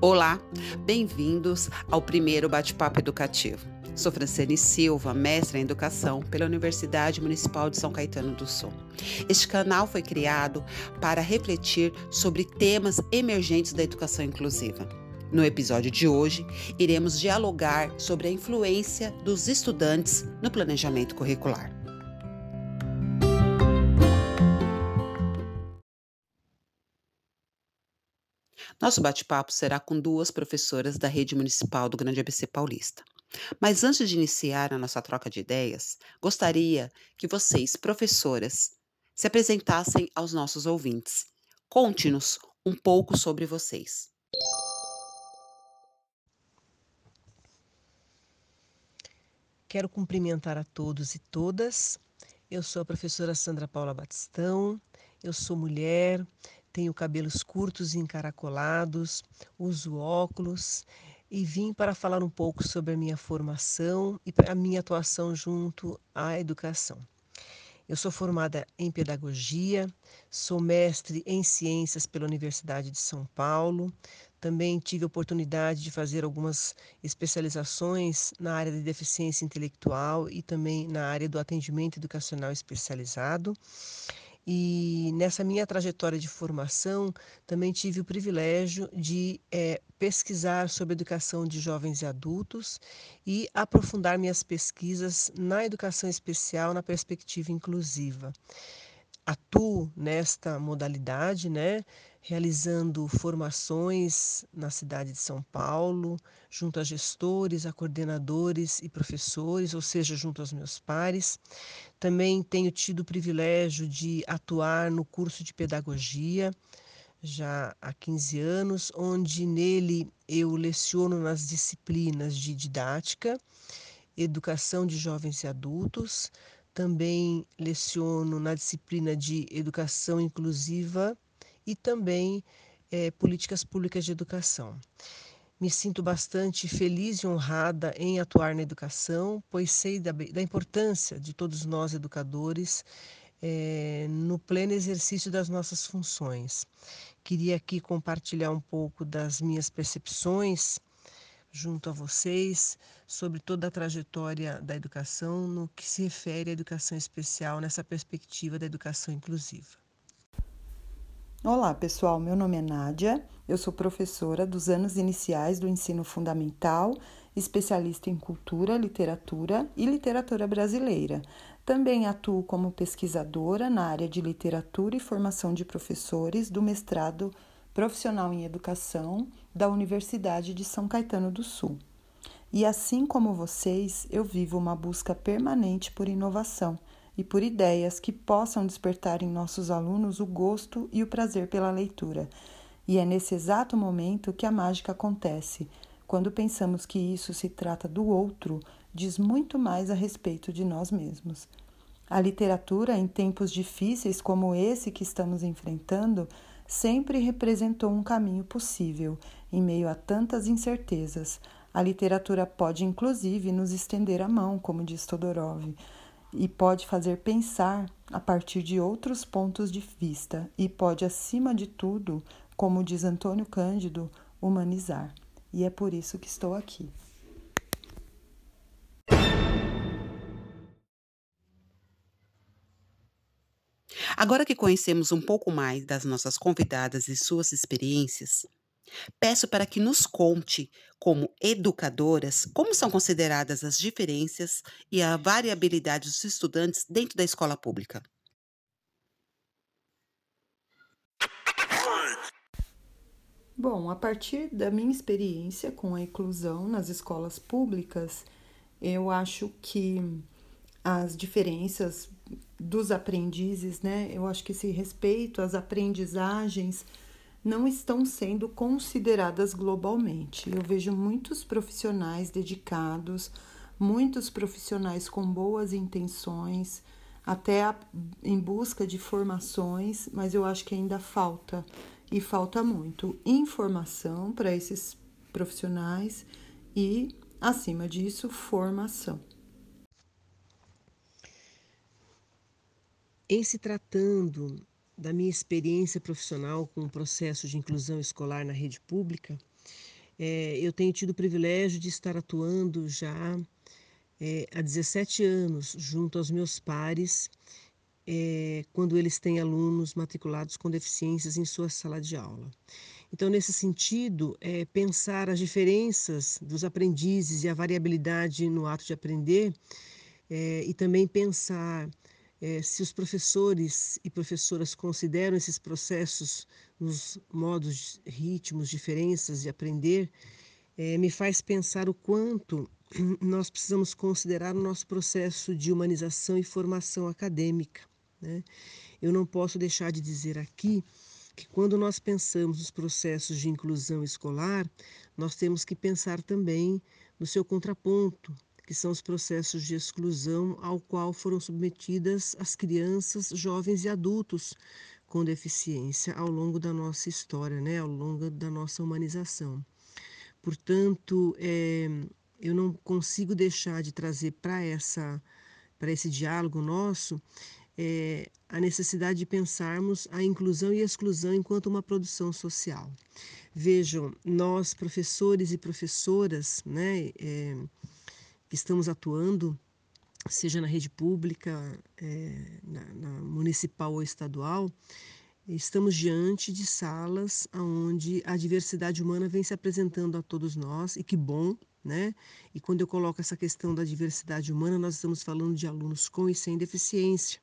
Olá, bem-vindos ao primeiro bate-papo educativo. Sou Franciane Silva, mestra em educação pela Universidade Municipal de São Caetano do Sul. Este canal foi criado para refletir sobre temas emergentes da educação inclusiva. No episódio de hoje, iremos dialogar sobre a influência dos estudantes no planejamento curricular. Nosso bate-papo será com duas professoras da rede municipal do Grande ABC Paulista. Mas antes de iniciar a nossa troca de ideias, gostaria que vocês, professoras, se apresentassem aos nossos ouvintes. Conte-nos um pouco sobre vocês. Quero cumprimentar a todos e todas. Eu sou a professora Sandra Paula Batistão, eu sou mulher, tenho cabelos curtos e encaracolados, uso óculos e vim para falar um pouco sobre a minha formação e a minha atuação junto à educação. Eu sou formada em pedagogia, sou mestre em ciências pela Universidade de São Paulo. Também tive a oportunidade de fazer algumas especializações na área de deficiência intelectual e também na área do atendimento educacional especializado. E nessa minha trajetória de formação, também tive o privilégio de é, pesquisar sobre educação de jovens e adultos e aprofundar minhas pesquisas na educação especial na perspectiva inclusiva. Atuo nesta modalidade, né, realizando formações na cidade de São Paulo, junto a gestores, a coordenadores e professores, ou seja, junto aos meus pares. Também tenho tido o privilégio de atuar no curso de pedagogia, já há 15 anos, onde nele eu leciono nas disciplinas de didática, educação de jovens e adultos, também leciono na disciplina de educação inclusiva e também é, políticas públicas de educação. Me sinto bastante feliz e honrada em atuar na educação, pois sei da, da importância de todos nós educadores é, no pleno exercício das nossas funções. Queria aqui compartilhar um pouco das minhas percepções junto a vocês sobre toda a trajetória da educação no que se refere à educação especial nessa perspectiva da educação inclusiva. Olá, pessoal. Meu nome é Nádia. Eu sou professora dos anos iniciais do ensino fundamental, especialista em cultura, literatura e literatura brasileira. Também atuo como pesquisadora na área de literatura e formação de professores do mestrado profissional em educação da Universidade de São Caetano do Sul. E assim como vocês, eu vivo uma busca permanente por inovação e por ideias que possam despertar em nossos alunos o gosto e o prazer pela leitura. E é nesse exato momento que a mágica acontece. Quando pensamos que isso se trata do outro, diz muito mais a respeito de nós mesmos. A literatura, em tempos difíceis como esse que estamos enfrentando, sempre representou um caminho possível em meio a tantas incertezas. A literatura pode, inclusive, nos estender a mão, como diz Todorov e pode fazer pensar a partir de outros pontos de vista e pode, acima de tudo, como diz Antônio Cândido, humanizar. E é por isso que estou aqui. Agora que conhecemos um pouco mais das nossas convidadas e suas experiências, Peço para que nos conte, como educadoras, como são consideradas as diferenças e a variabilidade dos estudantes dentro da escola pública. Bom, a partir da minha experiência com a inclusão nas escolas públicas, eu acho que as diferenças dos aprendizes, né? Eu acho que esse respeito às aprendizagens não estão sendo consideradas globalmente. Eu vejo muitos profissionais dedicados, muitos profissionais com boas intenções, até a, em busca de formações, mas eu acho que ainda falta e falta muito informação para esses profissionais e, acima disso, formação. Em se tratando da minha experiência profissional com o processo de inclusão escolar na rede pública, É, eu tenho tido o privilégio de estar atuando já é, há 17 anos junto aos meus pares, é, quando eles têm alunos matriculados com deficiências em sua sala de aula. Então, nesse sentido, é, pensar as diferenças dos aprendizes e a variabilidade no ato de aprender, é, e também pensar é, se os professores e professoras consideram esses processos nos modos, ritmos, diferenças de aprender, é, me faz pensar o quanto nós precisamos considerar o nosso processo de humanização e formação acadêmica. Né? Eu não posso deixar de dizer aqui que quando nós pensamos nos processos de inclusão escolar, nós temos que pensar também no seu contraponto, que são os processos de exclusão ao qual foram submetidas as crianças, jovens e adultos com deficiência ao longo da nossa história, né, ao longo da nossa humanização. Portanto, é, eu não consigo deixar de trazer para essa para esse diálogo nosso é, a necessidade de pensarmos a inclusão e exclusão enquanto uma produção social. Vejam, nós professores e professoras, né, é, estamos atuando, seja na rede pública, é, na, na, municipal ou estadual, estamos diante de salas onde a diversidade humana vem se apresentando a todos nós, e que bom, né? E quando eu coloco essa questão da diversidade humana, nós estamos falando de alunos com e sem deficiência.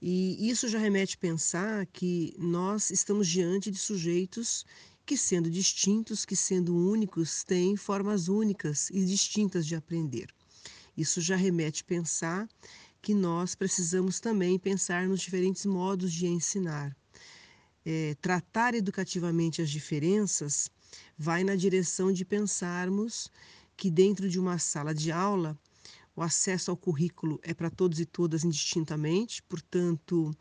E isso já remete a pensar que nós estamos diante de sujeitos que, sendo distintos, que sendo únicos, têm formas únicas e distintas de aprender. Isso já remete a pensar que nós precisamos também pensar nos diferentes modos de ensinar. É, tratar educativamente as diferenças vai na direção de pensarmos que, dentro de uma sala de aula, o acesso ao currículo é para todos e todas indistintamente, portanto,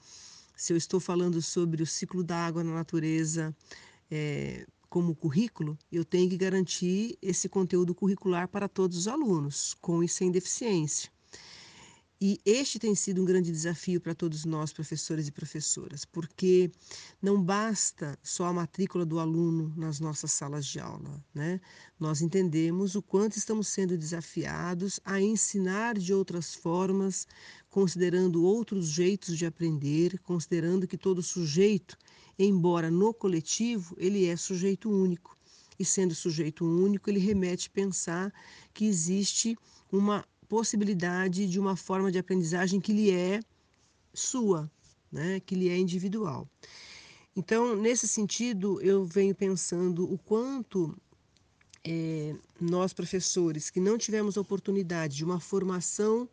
se eu estou falando sobre o ciclo da água na natureza, é, como currículo, eu tenho que garantir esse conteúdo curricular para todos os alunos, com e sem deficiência. E este tem sido um grande desafio para todos nós, professores e professoras, porque não basta só a matrícula do aluno nas nossas salas de aula. Né? Nós entendemos o quanto estamos sendo desafiados a ensinar de outras formas, considerando outros jeitos de aprender, considerando que todo sujeito embora no coletivo ele é sujeito único. E sendo sujeito único, ele remete pensar que existe uma possibilidade de uma forma de aprendizagem que lhe é sua, né? que lhe é individual. Então, nesse sentido, eu venho pensando o quanto é, nós, professores, que não tivemos a oportunidade de uma formação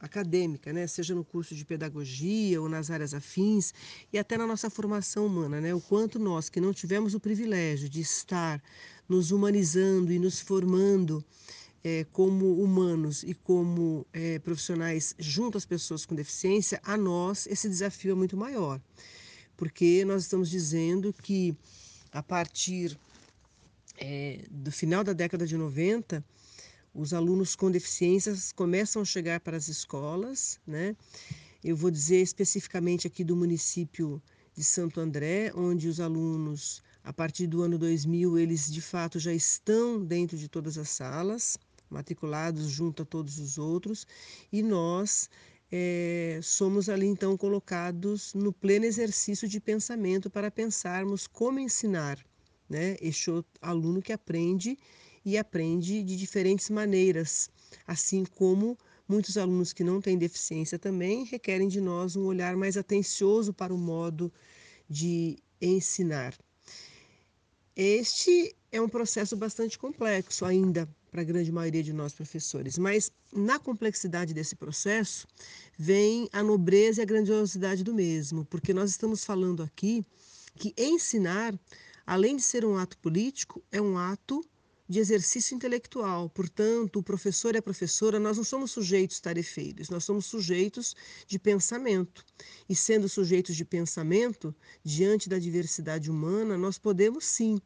acadêmica, né? seja no curso de pedagogia ou nas áreas afins e até na nossa formação humana, né? o quanto nós que não tivemos o privilégio de estar nos humanizando e nos formando é, como humanos e como é, profissionais junto às pessoas com deficiência, a nós esse desafio é muito maior, porque nós estamos dizendo que a partir é, do final da década de 90, os alunos com deficiências começam a chegar para as escolas, né? Eu vou dizer especificamente aqui do município de Santo André, onde os alunos, a partir do ano 2000, eles de fato já estão dentro de todas as salas, matriculados junto a todos os outros, e nós é, somos ali então colocados no pleno exercício de pensamento para pensarmos como ensinar né, este aluno que aprende e aprende de diferentes maneiras, assim como muitos alunos que não têm deficiência também requerem de nós um olhar mais atencioso para o modo de ensinar. Este é um processo bastante complexo ainda para a grande maioria de nós professores, mas na complexidade desse processo vem a nobreza e a grandiosidade do mesmo, porque nós estamos falando aqui que ensinar, além de ser um ato político, é um ato de exercício intelectual. Portanto, o professor e a professora, nós não somos sujeitos tarefeiros, nós somos sujeitos de pensamento. E sendo sujeitos de pensamento, diante da diversidade humana, nós podemos sim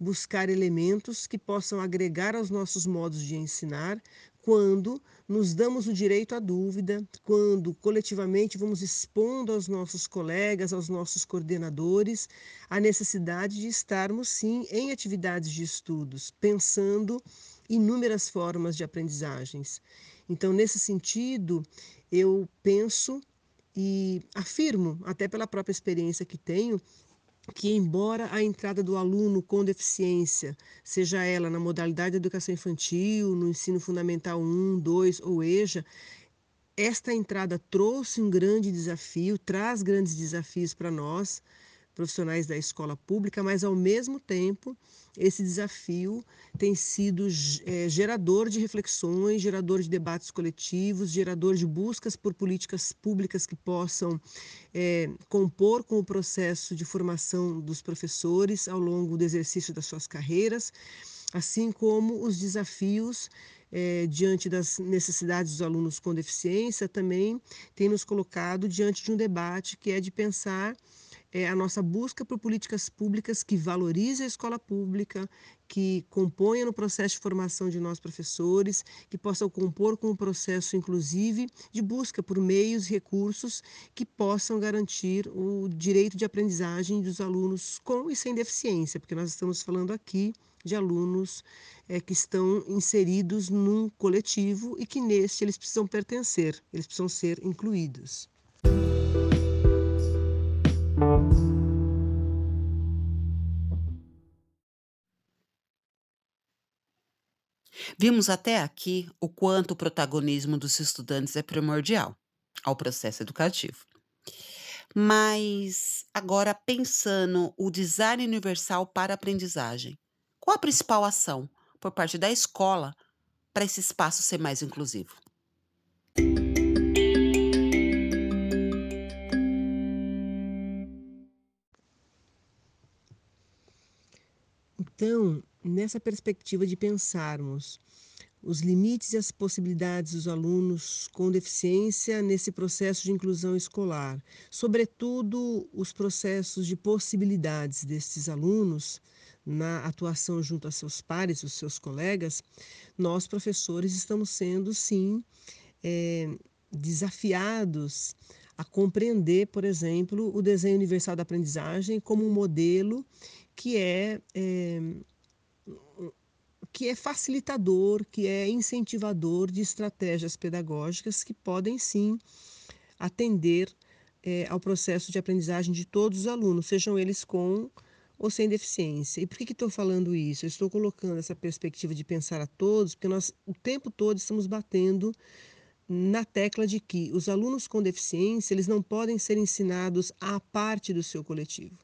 buscar elementos que possam agregar aos nossos modos de ensinar, quando nos damos o direito à dúvida, quando coletivamente vamos expondo aos nossos colegas, aos nossos coordenadores, a necessidade de estarmos, sim, em atividades de estudos, pensando inúmeras formas de aprendizagens. Então, nesse sentido, eu penso e afirmo, até pela própria experiência que tenho, que, embora a entrada do aluno com deficiência, seja ela na modalidade de educação infantil, no ensino fundamental 1, 2 ou EJA, esta entrada trouxe um grande desafio, traz grandes desafios para nós, profissionais da escola pública, mas ao mesmo tempo esse desafio tem sido é, gerador de reflexões, gerador de debates coletivos, gerador de buscas por políticas públicas que possam é, compor com o processo de formação dos professores ao longo do exercício das suas carreiras, assim como os desafios é, diante das necessidades dos alunos com deficiência também tem nos colocado diante de um debate que é de pensar é a nossa busca por políticas públicas que valorizem a escola pública, que componham no processo de formação de nós professores, que possam compor com o processo, inclusive, de busca por meios e recursos que possam garantir o direito de aprendizagem dos alunos com e sem deficiência, porque nós estamos falando aqui de alunos é, que estão inseridos num coletivo e que neste eles precisam pertencer, eles precisam ser incluídos. Vimos até aqui o quanto o protagonismo dos estudantes é primordial ao processo educativo. Mas agora pensando o design universal para aprendizagem, qual a principal ação por parte da escola para esse espaço ser mais inclusivo? Então, nessa perspectiva de pensarmos os limites e as possibilidades dos alunos com deficiência nesse processo de inclusão escolar, sobretudo os processos de possibilidades desses alunos na atuação junto a seus pares, os seus colegas, nós professores estamos sendo sim é, desafiados a compreender, por exemplo, o desenho universal da aprendizagem como um modelo que é, é que é facilitador, que é incentivador de estratégias pedagógicas que podem sim atender é, ao processo de aprendizagem de todos os alunos, sejam eles com ou sem deficiência. E por que estou falando isso? Eu estou colocando essa perspectiva de pensar a todos, porque nós o tempo todo estamos batendo na tecla de que os alunos com deficiência eles não podem ser ensinados à parte do seu coletivo.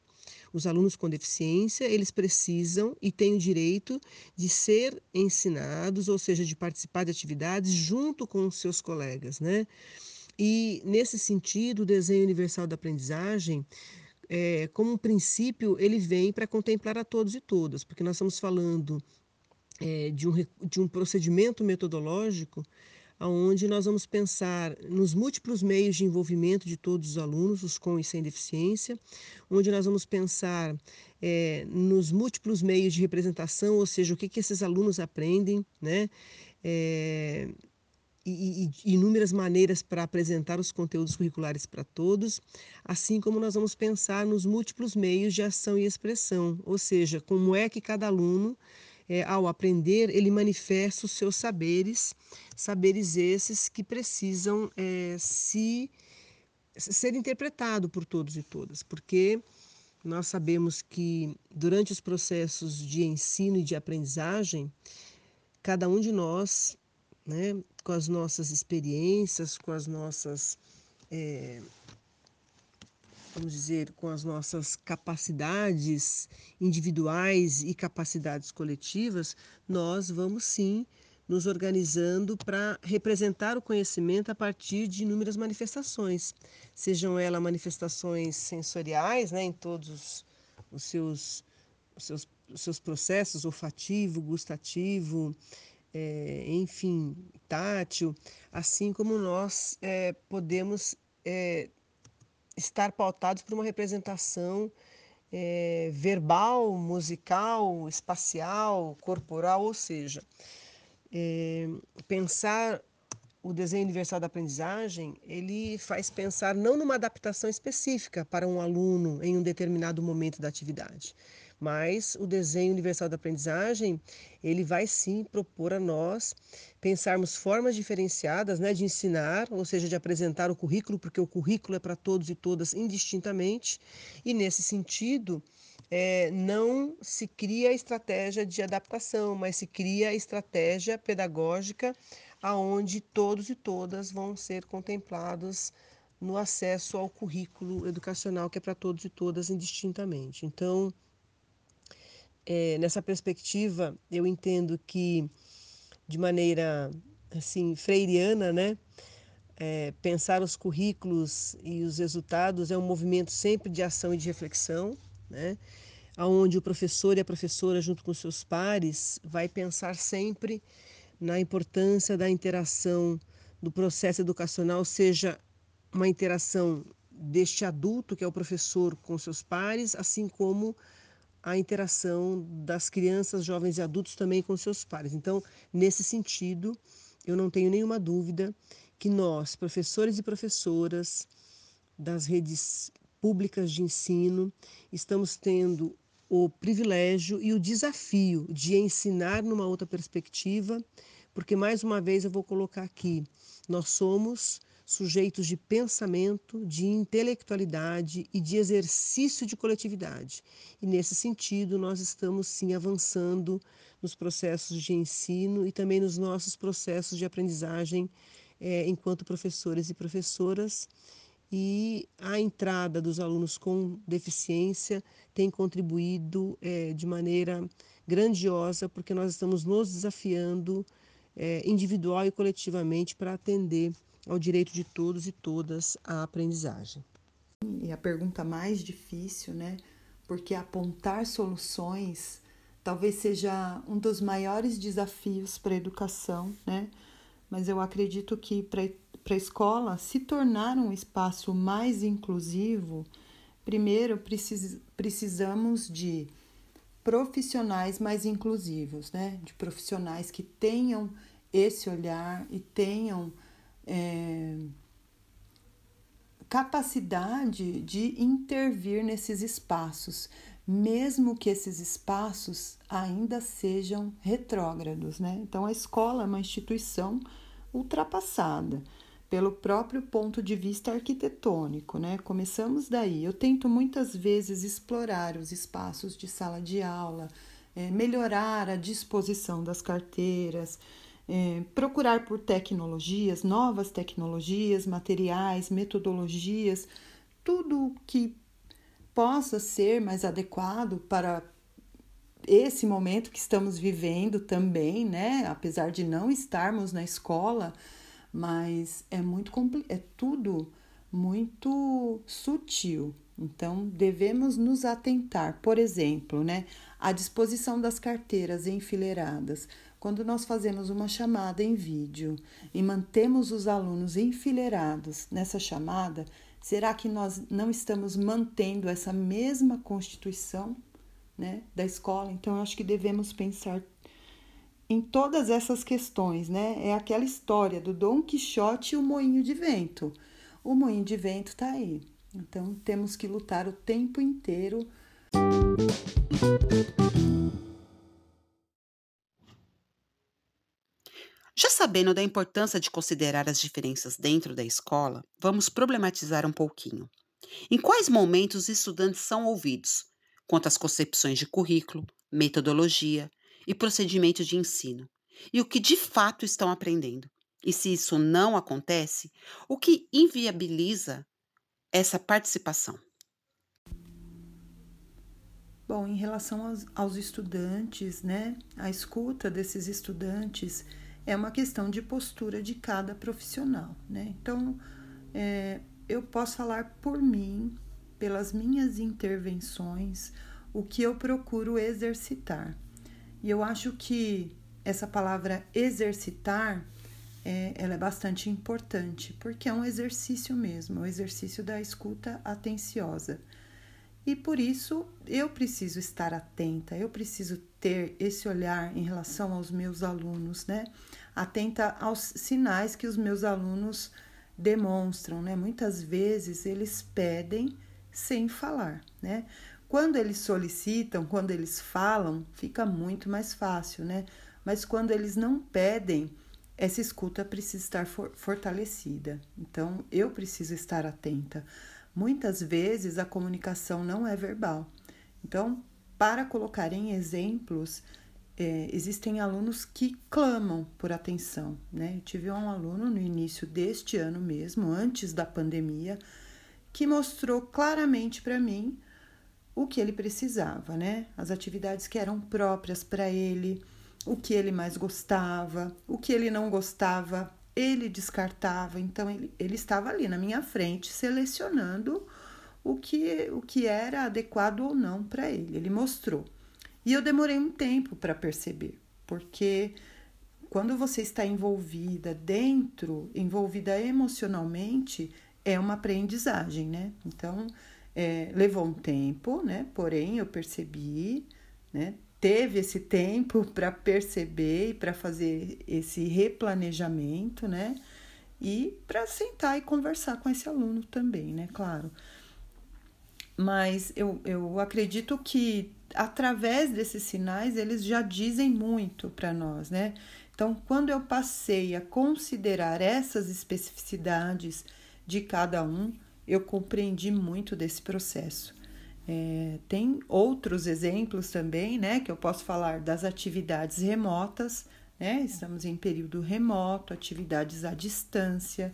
Os alunos com deficiência, eles precisam e têm o direito de ser ensinados, ou seja, de participar de atividades junto com os seus colegas, né? E nesse sentido, o desenho universal da aprendizagem, é, como um princípio, ele vem para contemplar a todos e todas, porque nós estamos falando é, de, um, de um procedimento metodológico onde nós vamos pensar nos múltiplos meios de envolvimento de todos os alunos, os com e sem deficiência, onde nós vamos pensar é, nos múltiplos meios de representação, ou seja, o que, que esses alunos aprendem, né? É, e, e, inúmeras maneiras para apresentar os conteúdos curriculares para todos, assim como nós vamos pensar nos múltiplos meios de ação e expressão, ou seja, como é que cada aluno é, ao aprender, ele manifesta os seus saberes, saberes esses que precisam é, se ser interpretado por todos e todas, porque nós sabemos que durante os processos de ensino e de aprendizagem, cada um de nós, né, com as nossas experiências, com as nossas é, vamos dizer, com as nossas capacidades individuais e capacidades coletivas, nós vamos sim nos organizando para representar o conhecimento a partir de inúmeras manifestações, sejam elas manifestações sensoriais, né, em todos os seus, os seus, os seus processos, olfativo, gustativo, é, enfim, tátil, assim como nós é, podemos é, estar pautados por uma representação é, verbal, musical, espacial, corporal, ou seja, é, pensar o desenho universal da aprendizagem, ele faz pensar não numa adaptação específica para um aluno em um determinado momento da atividade, mas o desenho universal da aprendizagem, ele vai sim propor a nós pensarmos formas diferenciadas né, de ensinar, ou seja, de apresentar o currículo, porque o currículo é para todos e todas indistintamente, e nesse sentido, é, não se cria estratégia de adaptação, mas se cria estratégia pedagógica aonde todos e todas vão ser contemplados no acesso ao currículo educacional que é para todos e todas indistintamente. Então, é, nessa perspectiva, eu entendo que, de maneira assim freiriana, né, é, pensar os currículos e os resultados é um movimento sempre de ação e de reflexão, né, onde o professor e a professora, junto com seus pares, vai pensar sempre na importância da interação do processo educacional, seja uma interação deste adulto, que é o professor, com seus pares, assim como a interação das crianças, jovens e adultos também com seus pares. Então, nesse sentido, eu não tenho nenhuma dúvida que nós, professores e professoras das redes públicas de ensino, estamos tendo o privilégio e o desafio de ensinar numa outra perspectiva, porque mais uma vez eu vou colocar aqui, nós somos sujeitos de pensamento, de intelectualidade e de exercício de coletividade. E nesse sentido, nós estamos sim avançando nos processos de ensino e também nos nossos processos de aprendizagem é, enquanto professores e professoras. E a entrada dos alunos com deficiência tem contribuído é, de maneira grandiosa, porque nós estamos nos desafiando é, individual e coletivamente para atender ao direito de todos e todas à aprendizagem. E a pergunta mais difícil, né? Porque apontar soluções talvez seja um dos maiores desafios para a educação, né? Mas eu acredito que para a escola se tornar um espaço mais inclusivo, primeiro precis, precisamos de profissionais mais inclusivos, né? De profissionais que tenham esse olhar e tenham é, capacidade de intervir nesses espaços, mesmo que esses espaços ainda sejam retrógrados, né? Então a escola é uma instituição ultrapassada pelo próprio ponto de vista arquitetônico, né? Começamos daí. Eu tento muitas vezes explorar os espaços de sala de aula, é, melhorar a disposição das carteiras, é, procurar por tecnologias, novas tecnologias, materiais, metodologias, tudo que possa ser mais adequado para esse momento que estamos vivendo também, né? Apesar de não estarmos na escola, mas é muito é tudo muito sutil. Então, devemos nos atentar, por exemplo, né, à disposição das carteiras enfileiradas. Quando nós fazemos uma chamada em vídeo e mantemos os alunos enfileirados nessa chamada, será que nós não estamos mantendo essa mesma constituição né, da escola? Então, eu acho que devemos pensar em todas essas questões, né? É aquela história do Dom Quixote e o moinho de vento. O moinho de vento está aí. Então, temos que lutar o tempo inteiro. Já sabendo da importância de considerar as diferenças dentro da escola, vamos problematizar um pouquinho. Em quais momentos os estudantes são ouvidos quanto às concepções de currículo, metodologia e procedimento de ensino, e o que de fato estão aprendendo? E se isso não acontece, o que inviabiliza essa participação? Bom, em relação aos, aos estudantes, né, a escuta desses estudantes é uma questão de postura de cada profissional, né? Então, é, eu posso falar por mim, pelas minhas intervenções, o que eu procuro exercitar. E eu acho que essa palavra exercitar, é, ela é bastante importante, porque é um exercício mesmo, é um exercício da escuta atenciosa. E por isso eu preciso estar atenta, eu preciso ter esse olhar em relação aos meus alunos, né? Atenta aos sinais que os meus alunos demonstram, né? Muitas vezes eles pedem sem falar, né? Quando eles solicitam, quando eles falam, fica muito mais fácil, né? Mas quando eles não pedem, essa escuta precisa estar for fortalecida. Então, eu preciso estar atenta. Muitas vezes a comunicação não é verbal. Então, para colocar em exemplos, é, existem alunos que clamam por atenção. Né? Eu tive um aluno no início deste ano mesmo, antes da pandemia, que mostrou claramente para mim o que ele precisava, né? As atividades que eram próprias para ele, o que ele mais gostava, o que ele não gostava, ele descartava. Então ele, ele estava ali na minha frente selecionando o que, o que era adequado ou não para ele. Ele mostrou. E eu demorei um tempo para perceber, porque quando você está envolvida dentro, envolvida emocionalmente, é uma aprendizagem, né? Então, é, levou um tempo, né? Porém, eu percebi, né? Teve esse tempo para perceber e para fazer esse replanejamento, né? E para sentar e conversar com esse aluno também, né? Claro. Mas eu, eu acredito que através desses sinais eles já dizem muito para nós, né? Então, quando eu passei a considerar essas especificidades de cada um, eu compreendi muito desse processo. É, tem outros exemplos também, né? Que eu posso falar das atividades remotas, né? Estamos em período remoto, atividades à distância.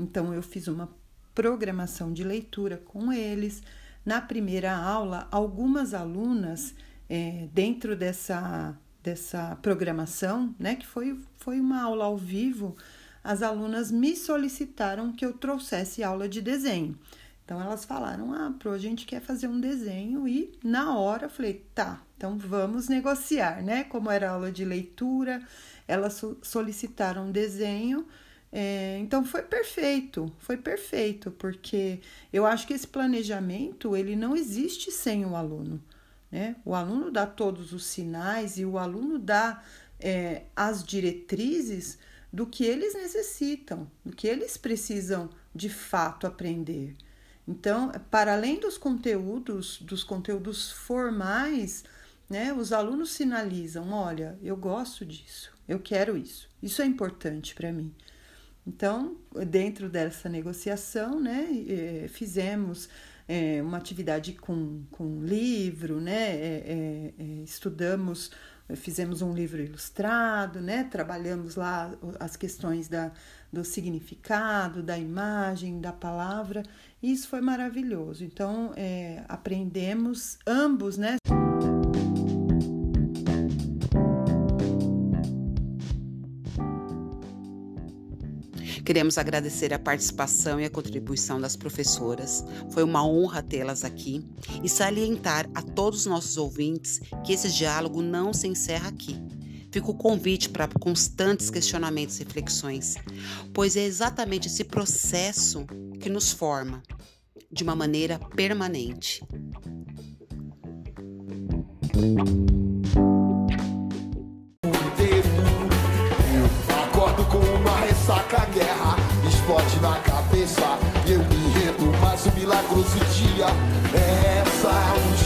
Então, eu fiz uma programação de leitura com eles. Na primeira aula, algumas alunas, é, dentro dessa, dessa programação, né? Que foi, foi uma aula ao vivo, as alunas me solicitaram que eu trouxesse aula de desenho. Então elas falaram: "Ah, pro, a gente quer fazer um desenho" e na hora eu falei: "Tá, então vamos negociar, né? Como era aula de leitura, elas solicitaram um desenho, é, então foi perfeito, foi perfeito, porque eu acho que esse planejamento ele não existe sem o aluno. Né? O aluno dá todos os sinais e o aluno dá é, as diretrizes do que eles necessitam, do que eles precisam de fato aprender. Então, para além dos conteúdos, dos conteúdos formais, né, os alunos sinalizam: olha, eu gosto disso, eu quero isso, isso é importante para mim. Então, dentro dessa negociação, né, eh, fizemos é, uma atividade com, com livro, né, é, é, estudamos fizemos um livro ilustrado, né? Trabalhamos lá as questões da, do significado, da imagem, da palavra, isso foi maravilhoso. Então, é, aprendemos ambos, né? Queremos agradecer a participação e a contribuição das professoras. Foi uma honra tê-las aqui e salientar a todos os nossos ouvintes que esse diálogo não se encerra aqui. Fica o convite para constantes questionamentos e reflexões, pois é exatamente esse processo que nos forma de uma maneira permanente. Acordo com uma ressaca, guerra explode na cabeça. Eu me rendo, mas o milagroso dia é essa.